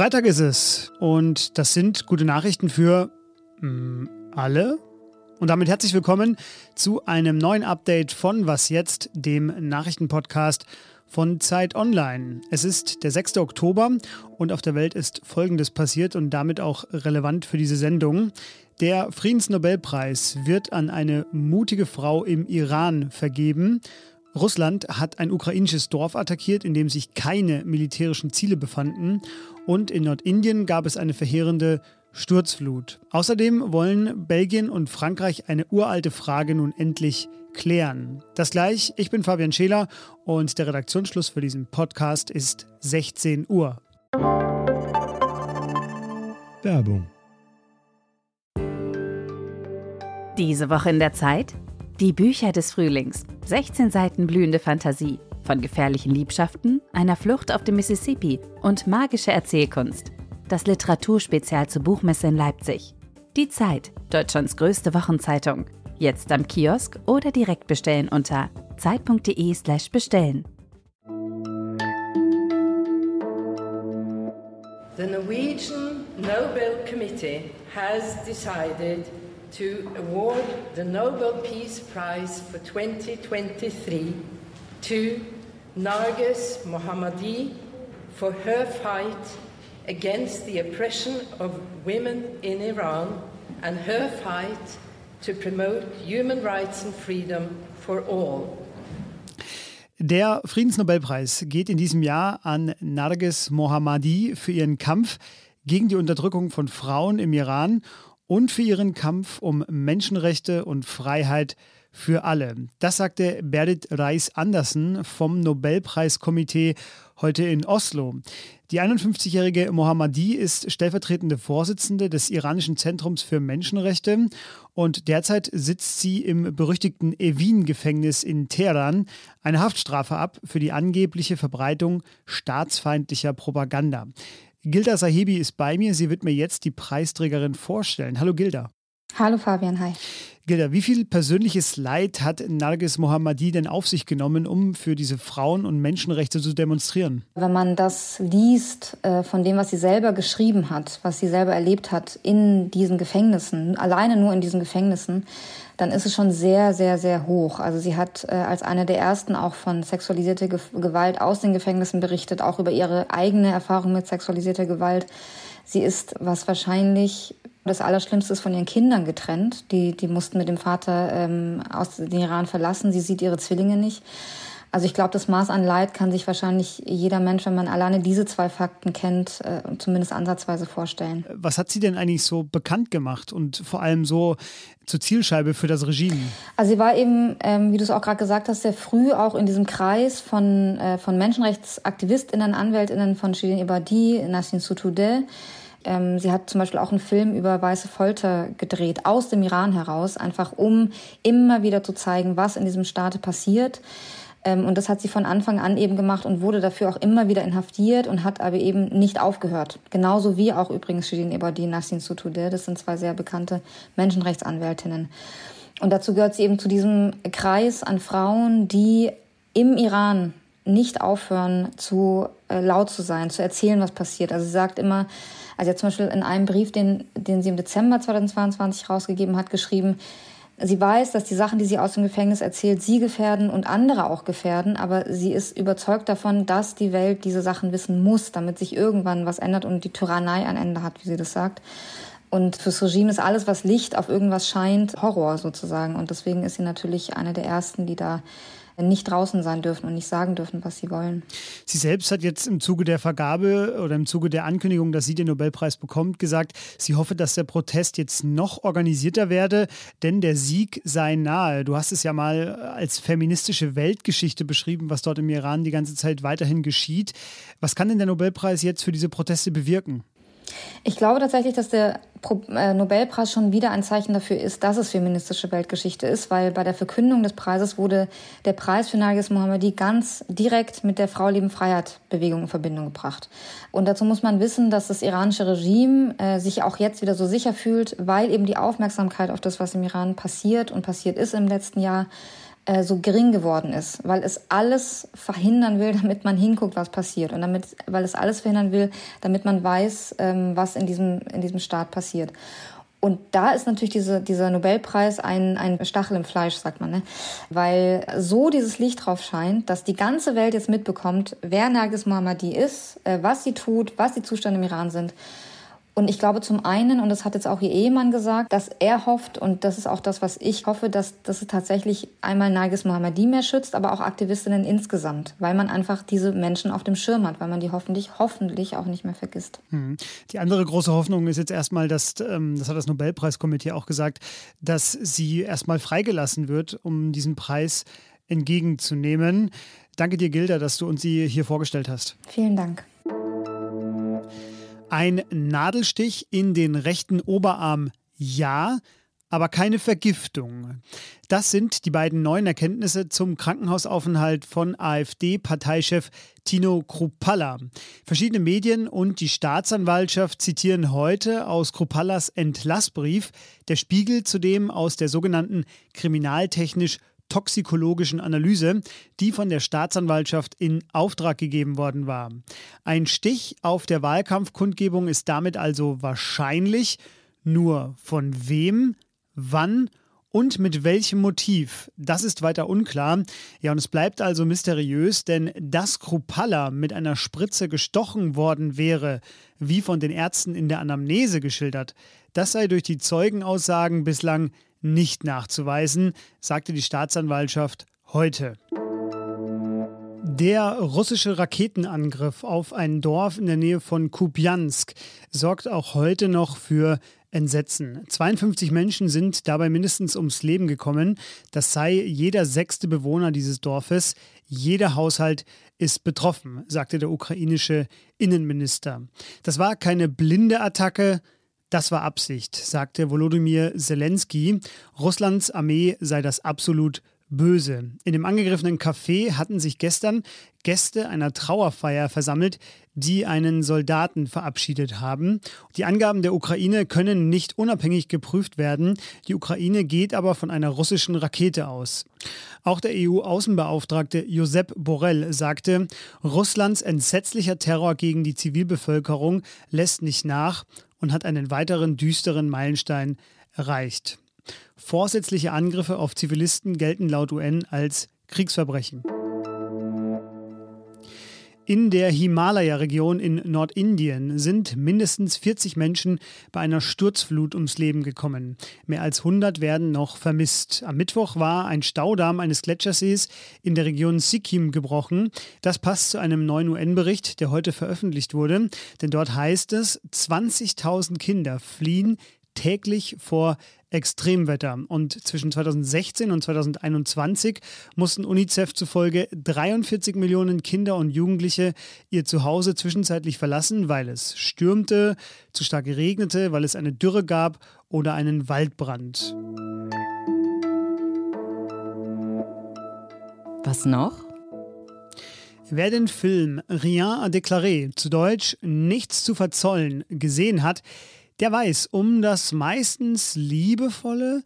Freitag ist es und das sind gute Nachrichten für mh, hm, alle. Und damit herzlich willkommen zu einem neuen Update von Was jetzt, dem Nachrichtenpodcast von Zeit Online. Es ist der 6. Oktober und auf der Welt ist Folgendes passiert und damit auch relevant für diese Sendung. Der Friedensnobelpreis wird an eine mutige Frau im Iran vergeben. Russland hat ein ukrainisches Dorf attackiert, in dem sich keine militärischen Ziele befanden. Und in Nordindien gab es eine verheerende Sturzflut. Außerdem wollen Belgien und Frankreich eine uralte Frage nun endlich klären. Das gleich, ich bin Fabian Scheler und der Redaktionsschluss für diesen Podcast ist 16 Uhr. Werbung. Diese Woche in der Zeit? Die Bücher des Frühlings. 16 Seiten blühende Fantasie. Von gefährlichen Liebschaften, einer Flucht auf dem Mississippi und magische Erzählkunst. Das Literaturspezial zur Buchmesse in Leipzig. Die Zeit, Deutschlands größte Wochenzeitung. Jetzt am Kiosk oder direkt bestellen unter zeit.de/slash bestellen. The Norwegian Nobel Committee has decided to award the Nobel Peace Prize for 2023 to Narges Mohammadi for her fight against the oppression of women in Iran and her fight to promote human rights and freedom for all. Der Friedensnobelpreis geht in diesem Jahr an Narges Mohammadi für ihren Kampf gegen die Unterdrückung von Frauen im Iran und für ihren Kampf um Menschenrechte und Freiheit für alle. Das sagte Berit Reis Andersen vom Nobelpreiskomitee heute in Oslo. Die 51-jährige Mohammadi ist stellvertretende Vorsitzende des iranischen Zentrums für Menschenrechte und derzeit sitzt sie im berüchtigten Evin-Gefängnis in Teheran eine Haftstrafe ab für die angebliche Verbreitung staatsfeindlicher Propaganda. Gilda Sahibi ist bei mir. Sie wird mir jetzt die Preisträgerin vorstellen. Hallo Gilda. Hallo Fabian, hi. Gilda, wie viel persönliches Leid hat Nargis Mohammadi denn auf sich genommen, um für diese Frauen- und Menschenrechte zu demonstrieren? Wenn man das liest äh, von dem, was sie selber geschrieben hat, was sie selber erlebt hat in diesen Gefängnissen, alleine nur in diesen Gefängnissen, dann ist es schon sehr, sehr, sehr hoch. Also sie hat äh, als eine der ersten auch von sexualisierter Ge Gewalt aus den Gefängnissen berichtet, auch über ihre eigene Erfahrung mit sexualisierter Gewalt. Sie ist, was wahrscheinlich das Allerschlimmste ist, von ihren Kindern getrennt. Die, die mussten mit dem Vater ähm, aus dem Iran verlassen. Sie sieht ihre Zwillinge nicht. Also ich glaube, das Maß an Leid kann sich wahrscheinlich jeder Mensch, wenn man alleine diese zwei Fakten kennt, äh, zumindest ansatzweise vorstellen. Was hat sie denn eigentlich so bekannt gemacht und vor allem so zur Zielscheibe für das Regime? Also sie war eben, ähm, wie du es auch gerade gesagt hast, sehr früh auch in diesem Kreis von, äh, von Menschenrechtsaktivistinnen, Anwältinnen von Shirin Ebadi, Nasrin Sotoudeh. Ähm, sie hat zum Beispiel auch einen Film über weiße Folter gedreht, aus dem Iran heraus, einfach um immer wieder zu zeigen, was in diesem Staate passiert. Ähm, und das hat sie von Anfang an eben gemacht und wurde dafür auch immer wieder inhaftiert und hat aber eben nicht aufgehört. Genauso wie auch übrigens Shirin Ebadi, Nassin Sotoudeh. Das sind zwei sehr bekannte Menschenrechtsanwältinnen. Und dazu gehört sie eben zu diesem Kreis an Frauen, die im Iran nicht aufhören, zu äh, laut zu sein, zu erzählen, was passiert. Also sie sagt immer, also zum Beispiel in einem Brief, den, den sie im Dezember 2022 rausgegeben hat, geschrieben, Sie weiß, dass die Sachen, die sie aus dem Gefängnis erzählt, sie gefährden und andere auch gefährden, aber sie ist überzeugt davon, dass die Welt diese Sachen wissen muss, damit sich irgendwann was ändert und die Tyrannei ein Ende hat, wie sie das sagt. Und fürs Regime ist alles, was Licht auf irgendwas scheint, Horror sozusagen. Und deswegen ist sie natürlich eine der ersten, die da nicht draußen sein dürfen und nicht sagen dürfen, was sie wollen. Sie selbst hat jetzt im Zuge der Vergabe oder im Zuge der Ankündigung, dass sie den Nobelpreis bekommt, gesagt, sie hoffe, dass der Protest jetzt noch organisierter werde, denn der Sieg sei nahe. Du hast es ja mal als feministische Weltgeschichte beschrieben, was dort im Iran die ganze Zeit weiterhin geschieht. Was kann denn der Nobelpreis jetzt für diese Proteste bewirken? Ich glaube tatsächlich, dass der äh, Nobelpreis schon wieder ein Zeichen dafür ist, dass es feministische Weltgeschichte ist, weil bei der Verkündung des Preises wurde der Preis für Nargis Mohammadi ganz direkt mit der Frau Leben Freiheit Bewegung in Verbindung gebracht. Und dazu muss man wissen, dass das iranische Regime äh, sich auch jetzt wieder so sicher fühlt, weil eben die Aufmerksamkeit auf das, was im Iran passiert und passiert ist im letzten Jahr, äh, so gering geworden ist, weil es alles verhindern will, damit man hinguckt, was passiert und damit, weil es alles verhindern will, damit man weiß, ähm, was in diesem, in diesem Staat passiert. Und da ist natürlich diese, dieser Nobelpreis ein, ein Stachel im Fleisch, sagt man, ne? weil so dieses Licht drauf scheint, dass die ganze Welt jetzt mitbekommt, wer Nergis Mohammadi ist, äh, was sie tut, was die Zustände im Iran sind. Und ich glaube zum einen, und das hat jetzt auch ihr Ehemann gesagt, dass er hofft, und das ist auch das, was ich hoffe, dass, dass es tatsächlich einmal Nagis Mohammadi mehr schützt, aber auch Aktivistinnen insgesamt, weil man einfach diese Menschen auf dem Schirm hat, weil man die hoffentlich, hoffentlich auch nicht mehr vergisst. Hm. Die andere große Hoffnung ist jetzt erstmal, dass, ähm, das hat das Nobelpreiskomitee auch gesagt, dass sie erstmal freigelassen wird, um diesen Preis entgegenzunehmen. Danke dir, Gilda, dass du uns sie hier vorgestellt hast. Vielen Dank. Ein Nadelstich in den rechten Oberarm, ja, aber keine Vergiftung. Das sind die beiden neuen Erkenntnisse zum Krankenhausaufenthalt von AfD-Parteichef Tino Krupalla. Verschiedene Medien und die Staatsanwaltschaft zitieren heute aus Krupallas Entlassbrief, der Spiegel zudem aus der sogenannten kriminaltechnisch toxikologischen Analyse, die von der Staatsanwaltschaft in Auftrag gegeben worden war. Ein Stich auf der Wahlkampfkundgebung ist damit also wahrscheinlich nur von wem, wann und mit welchem Motiv, das ist weiter unklar. Ja, und es bleibt also mysteriös, denn dass Krupalla mit einer Spritze gestochen worden wäre, wie von den Ärzten in der Anamnese geschildert, das sei durch die Zeugenaussagen bislang nicht nachzuweisen, sagte die Staatsanwaltschaft heute. Der russische Raketenangriff auf ein Dorf in der Nähe von Kupiansk sorgt auch heute noch für Entsetzen. 52 Menschen sind dabei mindestens ums Leben gekommen. Das sei jeder sechste Bewohner dieses Dorfes. Jeder Haushalt ist betroffen, sagte der ukrainische Innenminister. Das war keine blinde Attacke, das war Absicht, sagte Volodymyr Zelensky. Russlands Armee sei das absolut Böse. In dem angegriffenen Café hatten sich gestern Gäste einer Trauerfeier versammelt, die einen Soldaten verabschiedet haben. Die Angaben der Ukraine können nicht unabhängig geprüft werden. Die Ukraine geht aber von einer russischen Rakete aus. Auch der EU-Außenbeauftragte Josep Borrell sagte, Russlands entsetzlicher Terror gegen die Zivilbevölkerung lässt nicht nach und hat einen weiteren düsteren Meilenstein erreicht. Vorsätzliche Angriffe auf Zivilisten gelten laut UN als Kriegsverbrechen. In der Himalaya-Region in Nordindien sind mindestens 40 Menschen bei einer Sturzflut ums Leben gekommen. Mehr als 100 werden noch vermisst. Am Mittwoch war ein Staudamm eines Gletschersees in der Region Sikkim gebrochen. Das passt zu einem neuen UN-Bericht, der heute veröffentlicht wurde. Denn dort heißt es, 20.000 Kinder fliehen täglich vor Extremwetter. Und zwischen 2016 und 2021 mussten UNICEF zufolge 43 Millionen Kinder und Jugendliche ihr Zuhause zwischenzeitlich verlassen, weil es stürmte, zu stark regnete, weil es eine Dürre gab oder einen Waldbrand. Was noch? Wer den Film Rien à déclarer, zu Deutsch Nichts zu verzollen, gesehen hat, der weiß um das meistens liebevolle,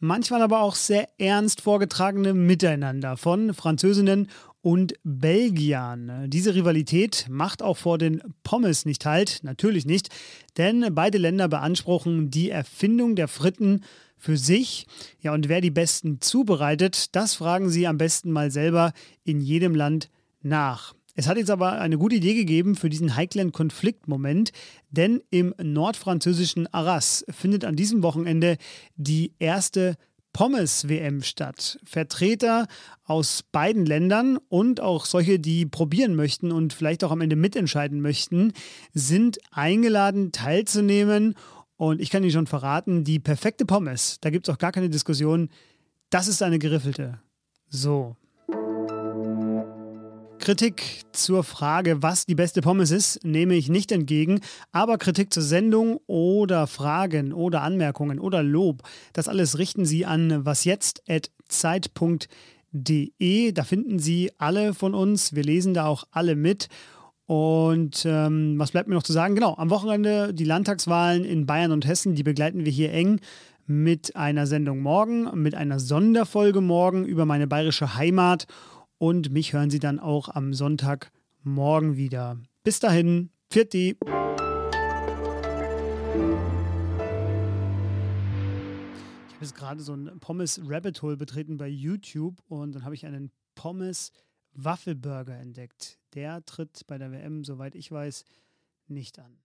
manchmal aber auch sehr ernst vorgetragene Miteinander von Französinnen und Belgiern. Diese Rivalität macht auch vor den Pommes nicht halt, natürlich nicht, denn beide Länder beanspruchen die Erfindung der Fritten für sich. Ja, und wer die besten zubereitet, das fragen sie am besten mal selber in jedem Land nach. Es hat jetzt aber eine gute Idee gegeben für diesen heiklen Konfliktmoment, denn im nordfranzösischen Arras findet an diesem Wochenende die erste Pommes-WM statt. Vertreter aus beiden Ländern und auch solche, die probieren möchten und vielleicht auch am Ende mitentscheiden möchten, sind eingeladen teilzunehmen. Und ich kann Ihnen schon verraten, die perfekte Pommes, da gibt es auch gar keine Diskussion, das ist eine geriffelte. So, Kritik zur Frage, was die beste Pommes ist, nehme ich nicht entgegen. Aber Kritik zur Sendung oder Fragen oder Anmerkungen oder Lob, das alles richten Sie an wasjetzt.zeit.de. Da finden Sie alle von uns. Wir lesen da auch alle mit. Und ähm, was bleibt mir noch zu sagen? Genau, am Wochenende die Landtagswahlen in Bayern und Hessen, die begleiten wir hier eng. mit einer Sendung morgen, mit einer Sonderfolge morgen über meine bayerische Heimat. Und mich hören Sie dann auch am Sonntagmorgen wieder. Bis dahin, pfiat habe jetzt gerade so ein Pommes Rabbit Hole betreten bei YouTube und dann habe ich einen Pommes Waffelburger entdeckt. Der tritt bei der WM, soweit ich weiß, nicht an.